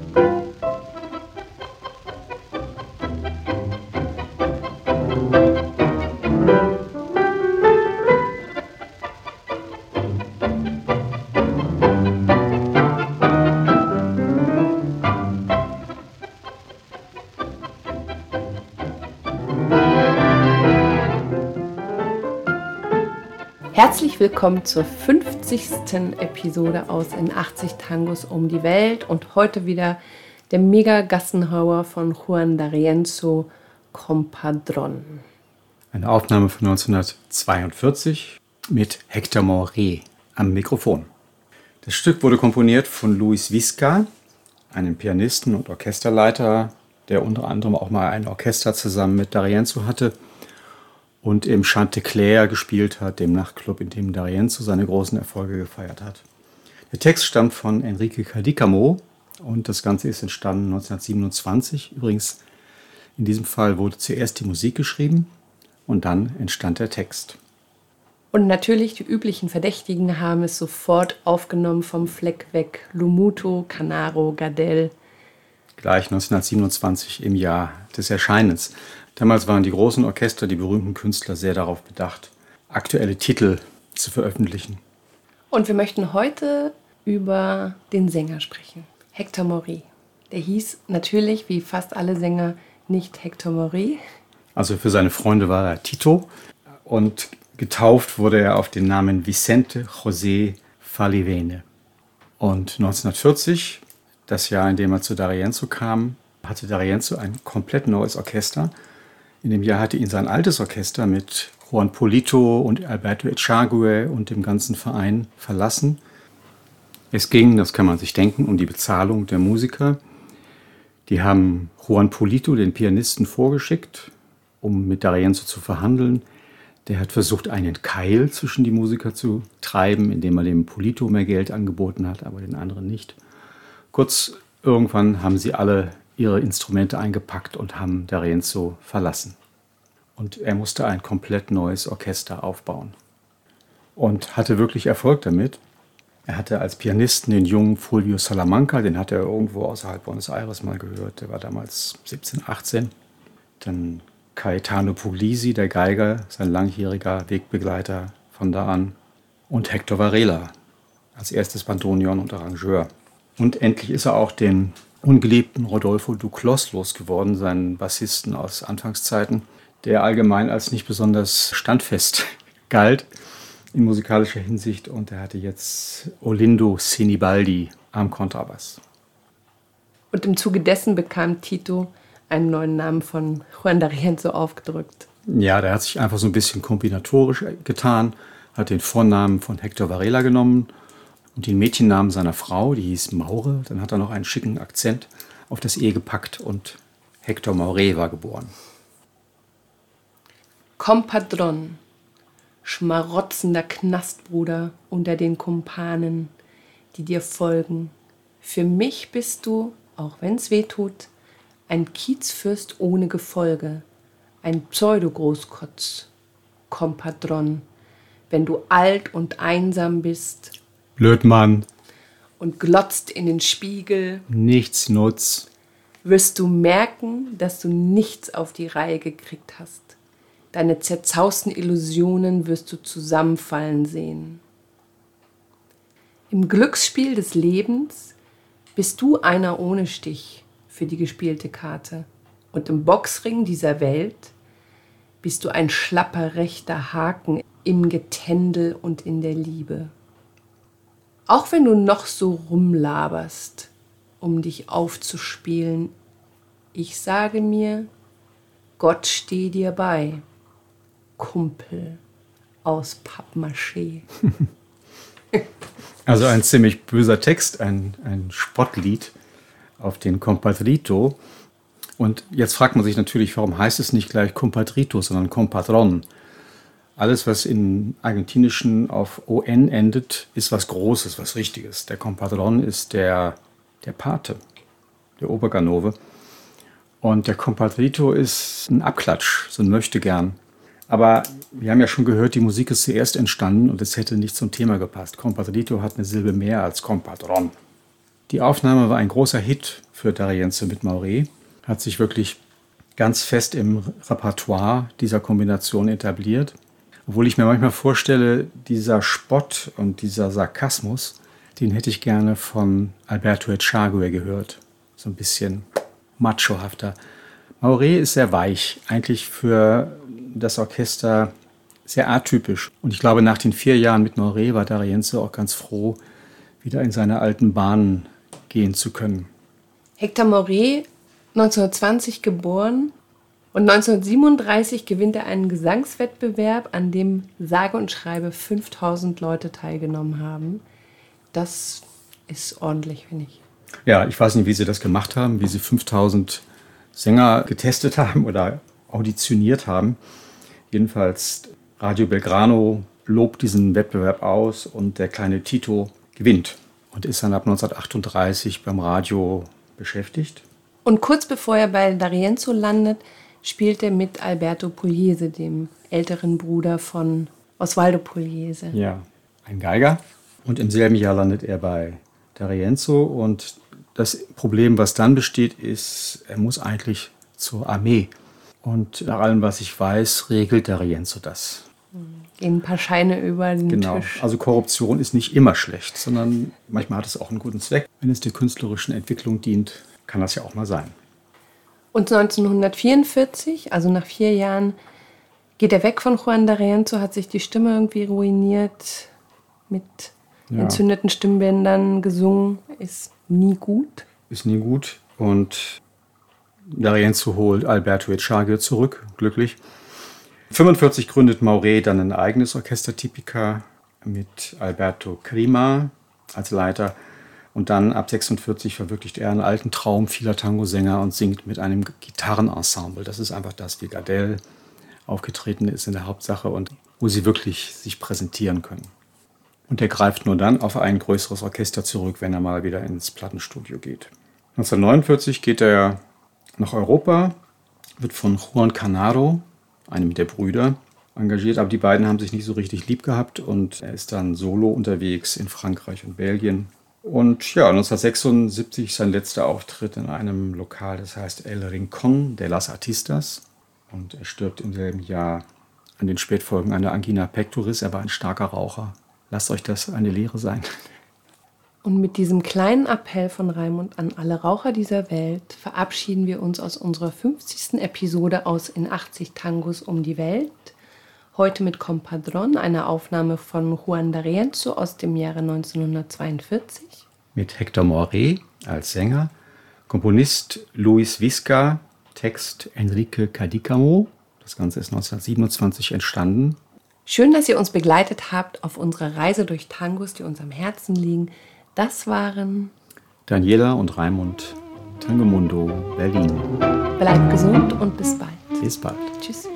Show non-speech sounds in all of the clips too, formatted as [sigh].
Thank you. Herzlich willkommen zur 50. Episode aus In 80 Tangos um die Welt und heute wieder der Mega-Gassenhauer von Juan D'Arienzo Compadron. Eine Aufnahme von 1942 mit Hector Moret am Mikrofon. Das Stück wurde komponiert von Luis Visca, einem Pianisten und Orchesterleiter, der unter anderem auch mal ein Orchester zusammen mit D'Arienzo hatte – und im Chantecler gespielt hat, dem Nachtclub, in dem D'Arienzo seine großen Erfolge gefeiert hat. Der Text stammt von Enrique Cadicamo und das Ganze ist entstanden 1927. Übrigens, in diesem Fall wurde zuerst die Musik geschrieben und dann entstand der Text. Und natürlich die üblichen Verdächtigen haben es sofort aufgenommen vom Fleck weg. Lumuto, Canaro, Gardel. Gleich 1927 im Jahr des Erscheinens. Damals waren die großen Orchester, die berühmten Künstler sehr darauf bedacht, aktuelle Titel zu veröffentlichen. Und wir möchten heute über den Sänger sprechen, Hector Maury. Der hieß natürlich, wie fast alle Sänger, nicht Hector Maury. Also für seine Freunde war er Tito und getauft wurde er auf den Namen Vicente José Falivene. Und 1940, das Jahr, in dem er zu D'Arienzo kam, hatte D'Arienzo ein komplett neues Orchester in dem Jahr hatte ihn sein altes Orchester mit Juan Polito und Alberto Echague und dem ganzen Verein verlassen. Es ging, das kann man sich denken, um die Bezahlung der Musiker. Die haben Juan Polito, den Pianisten, vorgeschickt, um mit D'Arienzo zu verhandeln. Der hat versucht, einen Keil zwischen die Musiker zu treiben, indem er dem Polito mehr Geld angeboten hat, aber den anderen nicht. Kurz, irgendwann haben sie alle ihre Instrumente eingepackt und haben D'Arienzo verlassen. Und er musste ein komplett neues Orchester aufbauen. Und hatte wirklich Erfolg damit. Er hatte als Pianisten den jungen Fulvio Salamanca, den hat er irgendwo außerhalb Buenos Aires mal gehört, der war damals 17, 18. Dann Caetano Puglisi, der Geiger, sein langjähriger Wegbegleiter von da an. Und Hector Varela als erstes Bandoneon und Arrangeur. Und endlich ist er auch den ungeliebten Rodolfo Duclos losgeworden, seinen Bassisten aus Anfangszeiten, der allgemein als nicht besonders standfest [laughs] galt in musikalischer Hinsicht und er hatte jetzt Olindo Sinibaldi am Kontrabass. Und im Zuge dessen bekam Tito einen neuen Namen von Juan D'Arienzo aufgedrückt. Ja, der hat sich einfach so ein bisschen kombinatorisch getan, hat den Vornamen von Hector Varela genommen und den Mädchennamen seiner Frau, die hieß Maure. Dann hat er noch einen schicken Akzent auf das E gepackt und Hector Maure war geboren. Kompadron, schmarotzender Knastbruder unter den Kumpanen, die dir folgen. Für mich bist du, auch wenn's weh tut, ein Kiezfürst ohne Gefolge, ein Pseudogroßkotz, Kompadron, wenn du alt und einsam bist Blödmann. Und glotzt in den Spiegel. Nichts nutz. Wirst du merken, dass du nichts auf die Reihe gekriegt hast. Deine zerzausten Illusionen wirst du zusammenfallen sehen. Im Glücksspiel des Lebens bist du einer ohne Stich für die gespielte Karte. Und im Boxring dieser Welt bist du ein schlapper rechter Haken im Getändel und in der Liebe. Auch wenn du noch so rumlaberst, um dich aufzuspielen, ich sage mir, Gott steh dir bei, Kumpel aus Pappmaché. [laughs] Also ein ziemlich böser Text, ein, ein Spottlied auf den Compadrito. Und jetzt fragt man sich natürlich, warum heißt es nicht gleich Compadrito, sondern Compadron? Alles, was in Argentinischen auf ON endet, ist was Großes, was Richtiges. Der Compadron ist der, der Pate, der Oberganove. Und der Compadrito ist ein Abklatsch, so ein Möchtegern. Aber wir haben ja schon gehört, die Musik ist zuerst entstanden und es hätte nicht zum Thema gepasst. Compadrito hat eine Silbe mehr als Compadron. Die Aufnahme war ein großer Hit für Darienzo mit Mauret, hat sich wirklich ganz fest im Repertoire dieser Kombination etabliert. Obwohl ich mir manchmal vorstelle, dieser Spott und dieser Sarkasmus, den hätte ich gerne von Alberto Echague gehört. So ein bisschen machohafter. Mauret ist sehr weich, eigentlich für das Orchester sehr atypisch. Und ich glaube, nach den vier Jahren mit Mauret war Darienzo auch ganz froh, wieder in seine alten Bahnen gehen zu können. Hector Mauret, 1920 geboren und 1937 gewinnt er einen Gesangswettbewerb, an dem sage und schreibe 5000 Leute teilgenommen haben. Das ist ordentlich, finde ich. Ja, ich weiß nicht, wie sie das gemacht haben, wie sie 5000 Sänger getestet haben oder auditioniert haben. Jedenfalls Radio Belgrano lobt diesen Wettbewerb aus und der kleine Tito gewinnt und ist dann ab 1938 beim Radio beschäftigt. Und kurz bevor er bei D'Arienzo landet, spielt er mit Alberto Pugliese, dem älteren Bruder von Osvaldo Pugliese. Ja, ein Geiger. Und im selben Jahr landet er bei D'Arienzo und das Problem, was dann besteht, ist, er muss eigentlich zur Armee. Und nach allem, was ich weiß, regelt D'Arienzo das. Gehen ein paar Scheine über den genau. Tisch. Also Korruption ist nicht immer schlecht, sondern manchmal hat es auch einen guten Zweck. Wenn es der künstlerischen Entwicklung dient, kann das ja auch mal sein. Und 1944, also nach vier Jahren, geht er weg von Juan D'Arienzo, hat sich die Stimme irgendwie ruiniert, mit Ja. entzündeten Stimmbändern gesungen, ist nie gut. Ist nie gut. Und D'Arienzo holt Alberto Echage zurück, glücklich. 45 gründet Mauret dann ein eigenes Orchester Tipica mit Alberto Crima als Leiter. Und dann ab 46 verwirklicht er einen alten Traum vieler Tango-Sänger und singt mit einem Gitarrenensemble. Das ist einfach das, wie Gardel aufgetreten ist in der Hauptsache und wo sie wirklich sich präsentieren können. Und er greift nur dann auf ein größeres Orchester zurück, wenn er mal wieder ins Plattenstudio geht. 1949 geht er nach Europa, wird von Juan Canaro, einem der Brüder, engagiert, aber die beiden haben sich nicht so richtig lieb gehabt und er ist dann solo unterwegs in Frankreich und Belgien. Und ja, 1976 sein letzter Auftritt in einem Lokal, das heißt El Rincón de las Artistas. Und er stirbt im selben Jahr an den Spätfolgen einer Angina pectoris. Er war ein starker Raucher. Lasst euch das eine Lehre sein. Und mit diesem kleinen Appell von Raimund an alle Raucher dieser Welt verabschieden wir uns aus unserer 50. Episode aus In 80 Tangos um die Welt. Heute mit Compadron, einer Aufnahme von Juan D'Arienzo aus dem Jahre 1942. Mit Hector Moret als Sänger, Komponist Luis Visca, Text Enrique Cadicamo. Das Ganze ist 1927 entstanden. Schön, dass ihr uns begleitet habt auf unserer Reise durch Tangos, die uns am Herzen liegen. Das waren Daniela und Raimund, Tangomundo, Berlin. Bleibt gesund und bis bald. Bis bald. Tschüss.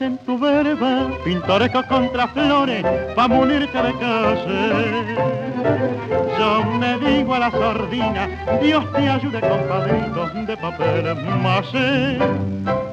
En tu verba pintorescos contraflores pa' munirte de calle. Yo me digo a la sordina, Dios te ayude compadritos de papel macé.